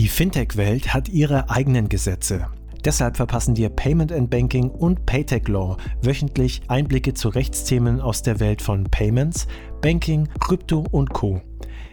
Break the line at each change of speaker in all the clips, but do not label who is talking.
Die Fintech-Welt hat ihre eigenen Gesetze. Deshalb verpassen dir Payment and Banking und Paytech Law wöchentlich Einblicke zu Rechtsthemen aus der Welt von Payments, Banking, Krypto und Co.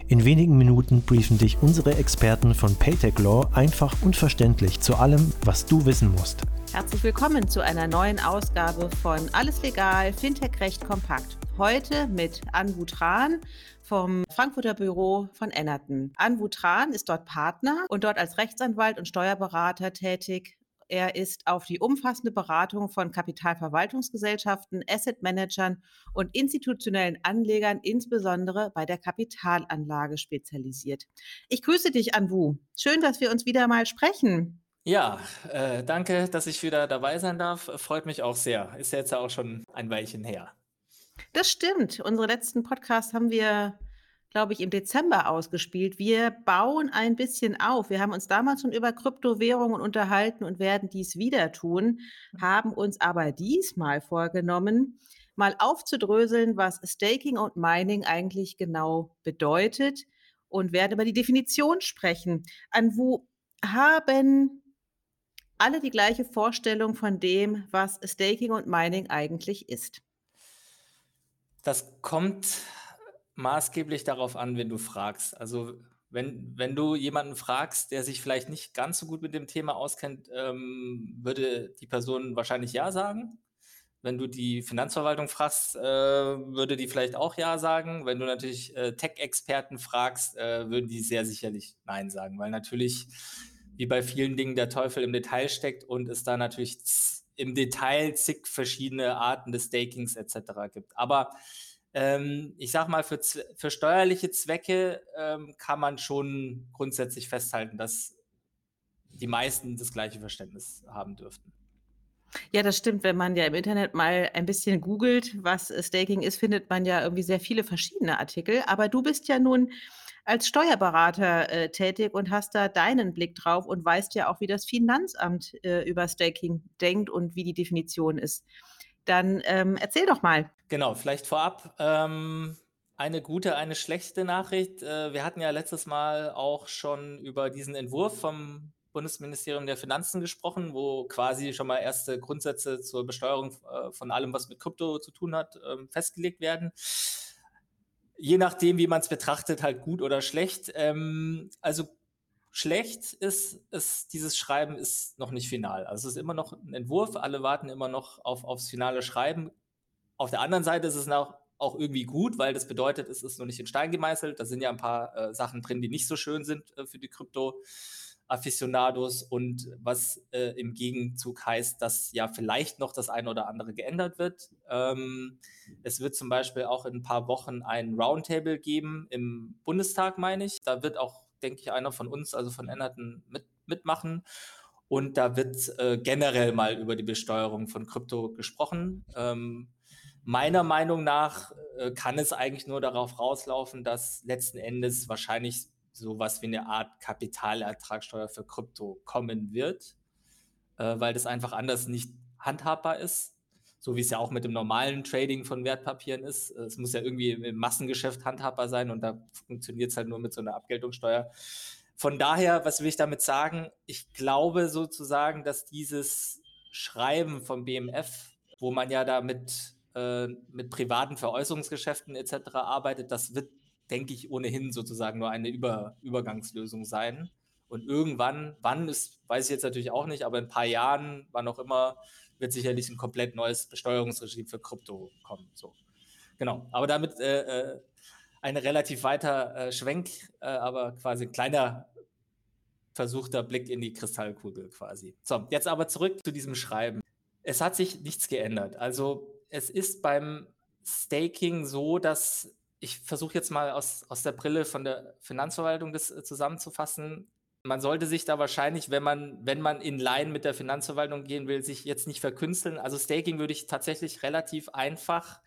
In wenigen Minuten briefen dich unsere Experten von Paytech Law einfach und verständlich zu allem, was du wissen musst.
Herzlich willkommen zu einer neuen Ausgabe von Alles Legal, Fintech Recht Kompakt. Heute mit Anbu Tran vom Frankfurter Büro von Ennerton. Anbu Tran ist dort Partner und dort als Rechtsanwalt und Steuerberater tätig. Er ist auf die umfassende Beratung von Kapitalverwaltungsgesellschaften, Asset Managern und institutionellen Anlegern, insbesondere bei der Kapitalanlage spezialisiert. Ich grüße dich, Anwu. Schön, dass wir uns wieder mal sprechen.
Ja, äh, danke, dass ich wieder dabei sein darf. Freut mich auch sehr. Ist jetzt auch schon ein Weilchen her.
Das stimmt. Unsere letzten Podcasts haben wir, glaube ich, im Dezember ausgespielt. Wir bauen ein bisschen auf. Wir haben uns damals schon über Kryptowährungen unterhalten und werden dies wieder tun, haben uns aber diesmal vorgenommen, mal aufzudröseln, was Staking und Mining eigentlich genau bedeutet und werden über die Definition sprechen. An wo haben alle die gleiche Vorstellung von dem, was Staking und Mining eigentlich ist?
Das kommt maßgeblich darauf an, wenn du fragst. Also wenn, wenn du jemanden fragst, der sich vielleicht nicht ganz so gut mit dem Thema auskennt, ähm, würde die Person wahrscheinlich Ja sagen. Wenn du die Finanzverwaltung fragst, äh, würde die vielleicht auch Ja sagen. Wenn du natürlich äh, Tech-Experten fragst, äh, würden die sehr sicherlich Nein sagen, weil natürlich, wie bei vielen Dingen, der Teufel im Detail steckt und es da natürlich im Detail zig verschiedene Arten des Stakings etc. gibt. Aber ähm, ich sag mal, für, für steuerliche Zwecke ähm, kann man schon grundsätzlich festhalten, dass die meisten das gleiche Verständnis haben dürften.
Ja, das stimmt. Wenn man ja im Internet mal ein bisschen googelt, was Staking ist, findet man ja irgendwie sehr viele verschiedene Artikel. Aber du bist ja nun als Steuerberater äh, tätig und hast da deinen Blick drauf und weißt ja auch, wie das Finanzamt äh, über Staking denkt und wie die Definition ist. Dann ähm, erzähl doch mal.
Genau, vielleicht vorab ähm, eine gute, eine schlechte Nachricht. Äh, wir hatten ja letztes Mal auch schon über diesen Entwurf vom Bundesministerium der Finanzen gesprochen, wo quasi schon mal erste Grundsätze zur Besteuerung äh, von allem, was mit Krypto zu tun hat, ähm, festgelegt werden je nachdem, wie man es betrachtet, halt gut oder schlecht. Ähm, also schlecht ist, ist, dieses Schreiben ist noch nicht final. Also es ist immer noch ein Entwurf, alle warten immer noch auf, aufs finale Schreiben. Auf der anderen Seite ist es auch, auch irgendwie gut, weil das bedeutet, es ist noch nicht in Stein gemeißelt. Da sind ja ein paar äh, Sachen drin, die nicht so schön sind äh, für die Krypto. Aficionados und was äh, im Gegenzug heißt, dass ja vielleicht noch das eine oder andere geändert wird. Ähm, es wird zum Beispiel auch in ein paar Wochen ein Roundtable geben im Bundestag, meine ich. Da wird auch, denke ich, einer von uns, also von Ennerton, mit, mitmachen. Und da wird äh, generell mal über die Besteuerung von Krypto gesprochen. Ähm, meiner Meinung nach äh, kann es eigentlich nur darauf rauslaufen, dass letzten Endes wahrscheinlich sowas wie eine Art Kapitalertragssteuer für Krypto kommen wird, äh, weil das einfach anders nicht handhabbar ist. So wie es ja auch mit dem normalen Trading von Wertpapieren ist. Es muss ja irgendwie im Massengeschäft handhabbar sein und da funktioniert es halt nur mit so einer Abgeltungssteuer. Von daher, was will ich damit sagen? Ich glaube sozusagen, dass dieses Schreiben vom BMF, wo man ja da mit, äh, mit privaten Veräußerungsgeschäften etc. arbeitet, das wird denke ich, ohnehin sozusagen nur eine Über Übergangslösung sein. Und irgendwann, wann ist, weiß ich jetzt natürlich auch nicht, aber in ein paar Jahren, wann auch immer, wird sicherlich ein komplett neues Besteuerungsregime für Krypto kommen. So. Genau. Aber damit äh, äh, ein relativ weiter äh, Schwenk, äh, aber quasi ein kleiner versuchter Blick in die Kristallkugel quasi. So, jetzt aber zurück zu diesem Schreiben. Es hat sich nichts geändert. Also es ist beim Staking so, dass ich versuche jetzt mal aus, aus der Brille von der Finanzverwaltung das äh, zusammenzufassen. Man sollte sich da wahrscheinlich, wenn man, wenn man in Line mit der Finanzverwaltung gehen will, sich jetzt nicht verkünsteln. Also Staking würde ich tatsächlich relativ einfach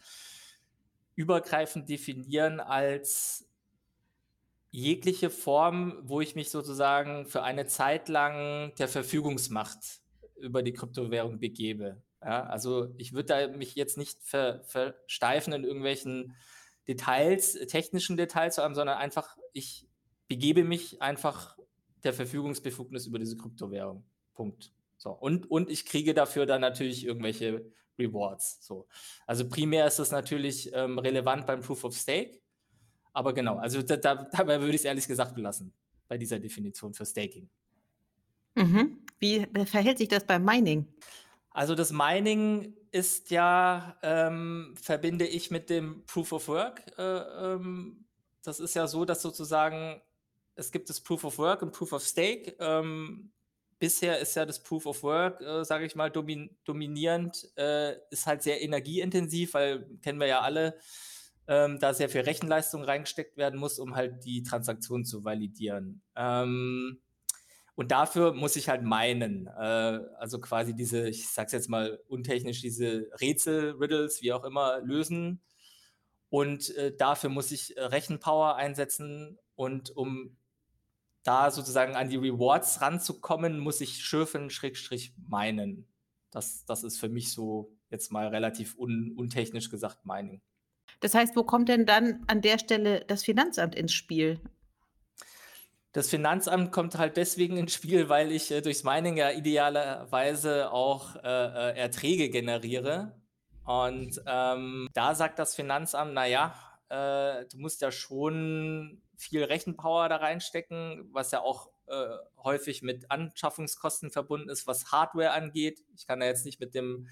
übergreifend definieren als jegliche Form, wo ich mich sozusagen für eine Zeit lang der Verfügungsmacht über die Kryptowährung begebe. Ja, also ich würde da mich jetzt nicht ver, versteifen in irgendwelchen Details, technischen Details zu haben, sondern einfach, ich begebe mich einfach der Verfügungsbefugnis über diese Kryptowährung. Punkt. So. Und, und ich kriege dafür dann natürlich irgendwelche Rewards. So. Also primär ist das natürlich ähm, relevant beim Proof of Stake. Aber genau, also da, da, dabei würde ich es ehrlich gesagt belassen, bei dieser Definition für Staking.
Mhm. Wie verhält sich das beim Mining?
Also das Mining ist ja, ähm, verbinde ich mit dem Proof of Work. Äh, ähm, das ist ja so, dass sozusagen es gibt das Proof of Work und Proof of Stake. Ähm, bisher ist ja das Proof of Work, äh, sage ich mal, domin dominierend, äh, ist halt sehr energieintensiv, weil kennen wir ja alle, ähm, da sehr viel Rechenleistung reingesteckt werden muss, um halt die Transaktion zu validieren. Ähm, und dafür muss ich halt meinen, äh, also quasi diese, ich sag's jetzt mal untechnisch, diese Rätsel, Riddles, wie auch immer, lösen. Und äh, dafür muss ich äh, Rechenpower einsetzen. Und um da sozusagen an die Rewards ranzukommen, muss ich schürfen, Schrägstrich meinen. Das, das ist für mich so jetzt mal relativ un, untechnisch gesagt Mining.
Das heißt, wo kommt denn dann an der Stelle das Finanzamt ins Spiel?
Das Finanzamt kommt halt deswegen ins Spiel, weil ich äh, durchs Mining ja idealerweise auch äh, äh, Erträge generiere. Und ähm, da sagt das Finanzamt, naja, äh, du musst ja schon viel Rechenpower da reinstecken, was ja auch äh, häufig mit Anschaffungskosten verbunden ist, was Hardware angeht. Ich kann ja jetzt nicht mit dem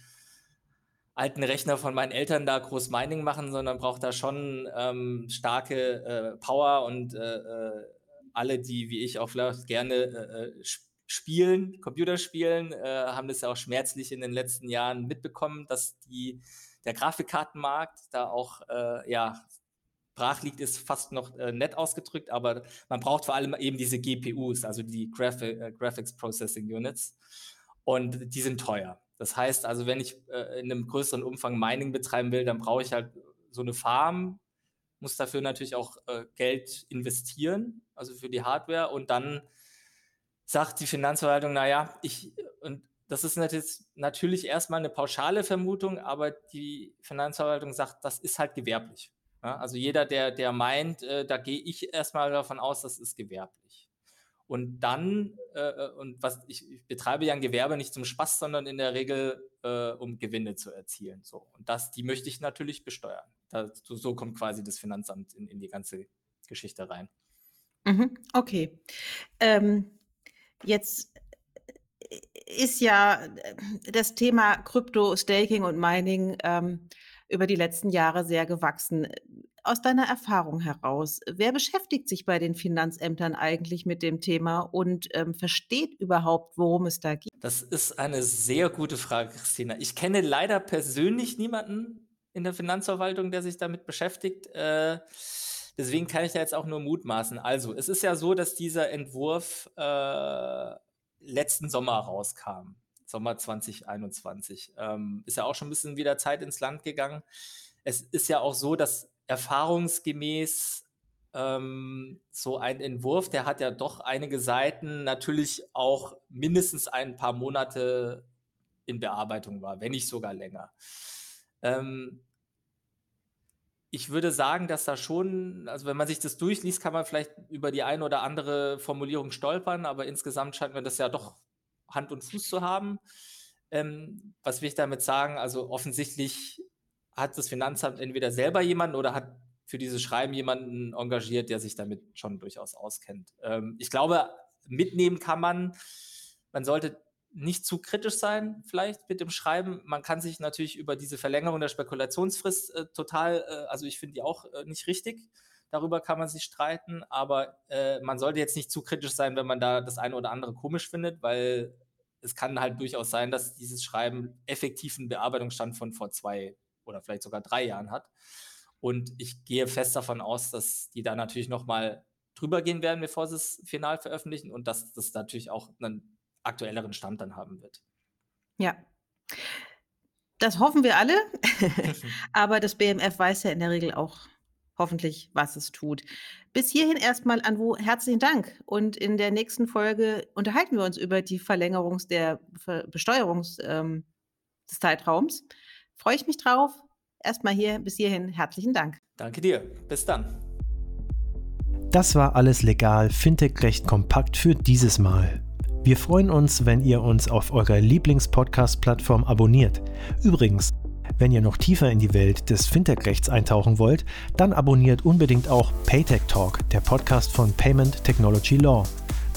alten Rechner von meinen Eltern da groß Mining machen, sondern braucht da schon ähm, starke äh, Power und äh, äh alle, die wie ich auch vielleicht gerne äh, äh spielen, Computer spielen, äh, haben das ja auch schmerzlich in den letzten Jahren mitbekommen, dass die, der Grafikkartenmarkt da auch ja brach liegt, ist fast noch äh, nett ausgedrückt, aber man braucht vor allem eben diese GPUs, also die Graphic, äh, Graphics Processing Units. Und die sind teuer. Das heißt also, wenn ich äh, in einem größeren Umfang Mining betreiben will, dann brauche ich halt so eine Farm, muss dafür natürlich auch äh, Geld investieren, also für die Hardware. Und dann sagt die Finanzverwaltung, naja, ich, und das ist natürlich erstmal eine pauschale Vermutung, aber die Finanzverwaltung sagt, das ist halt gewerblich. Ja, also jeder, der, der meint, äh, da gehe ich erstmal davon aus, das ist gewerblich. Und dann, äh, äh, und was ich, ich, betreibe ja ein Gewerbe nicht zum Spaß, sondern in der Regel, äh, um Gewinne zu erzielen. So. Und das, die möchte ich natürlich besteuern. Da, so, so, kommt quasi das Finanzamt in, in die ganze Geschichte rein.
Mhm, okay. Ähm, jetzt äh, ist ja äh, das Thema Krypto, Staking und Mining ähm, über die letzten Jahre sehr gewachsen. Aus deiner Erfahrung heraus, wer beschäftigt sich bei den Finanzämtern eigentlich mit dem Thema und ähm, versteht überhaupt, worum es da geht?
Das ist eine sehr gute Frage, Christina. Ich kenne leider persönlich niemanden in der Finanzverwaltung, der sich damit beschäftigt. Äh, deswegen kann ich da jetzt auch nur mutmaßen. Also, es ist ja so, dass dieser Entwurf äh, letzten Sommer rauskam. Sommer 2021. Ähm, ist ja auch schon ein bisschen wieder Zeit ins Land gegangen. Es ist ja auch so, dass erfahrungsgemäß ähm, so ein Entwurf, der hat ja doch einige Seiten, natürlich auch mindestens ein paar Monate in Bearbeitung war, wenn nicht sogar länger. Ähm, ich würde sagen, dass da schon, also wenn man sich das durchliest, kann man vielleicht über die eine oder andere Formulierung stolpern, aber insgesamt scheint mir das ja doch Hand und Fuß zu haben. Ähm, was will ich damit sagen? Also offensichtlich hat das Finanzamt entweder selber jemanden oder hat für dieses Schreiben jemanden engagiert, der sich damit schon durchaus auskennt. Ähm, ich glaube, mitnehmen kann man, man sollte nicht zu kritisch sein, vielleicht mit dem Schreiben. Man kann sich natürlich über diese Verlängerung der Spekulationsfrist äh, total, äh, also ich finde die auch äh, nicht richtig. Darüber kann man sich streiten, aber äh, man sollte jetzt nicht zu kritisch sein, wenn man da das eine oder andere komisch findet, weil es kann halt durchaus sein, dass dieses Schreiben effektiven Bearbeitungsstand von vor zwei oder vielleicht sogar drei Jahren hat. Und ich gehe fest davon aus, dass die da natürlich nochmal drüber gehen werden, bevor sie es final veröffentlichen und dass das natürlich auch einen aktuelleren Stand dann haben wird.
Ja. Das hoffen wir alle. Aber das BMF weiß ja in der Regel auch hoffentlich, was es tut. Bis hierhin erstmal an wo herzlichen Dank. Und in der nächsten Folge unterhalten wir uns über die Verlängerung der Besteuerung ähm, des Zeitraums. Freue ich mich drauf. Erstmal hier bis hierhin herzlichen Dank.
Danke dir. Bis dann.
Das war alles legal, Fintech recht kompakt für dieses Mal. Wir freuen uns, wenn ihr uns auf eurer Lieblings-Podcast-Plattform abonniert. Übrigens, wenn ihr noch tiefer in die Welt des Fintech-Rechts eintauchen wollt, dann abonniert unbedingt auch Paytech Talk, der Podcast von Payment Technology Law.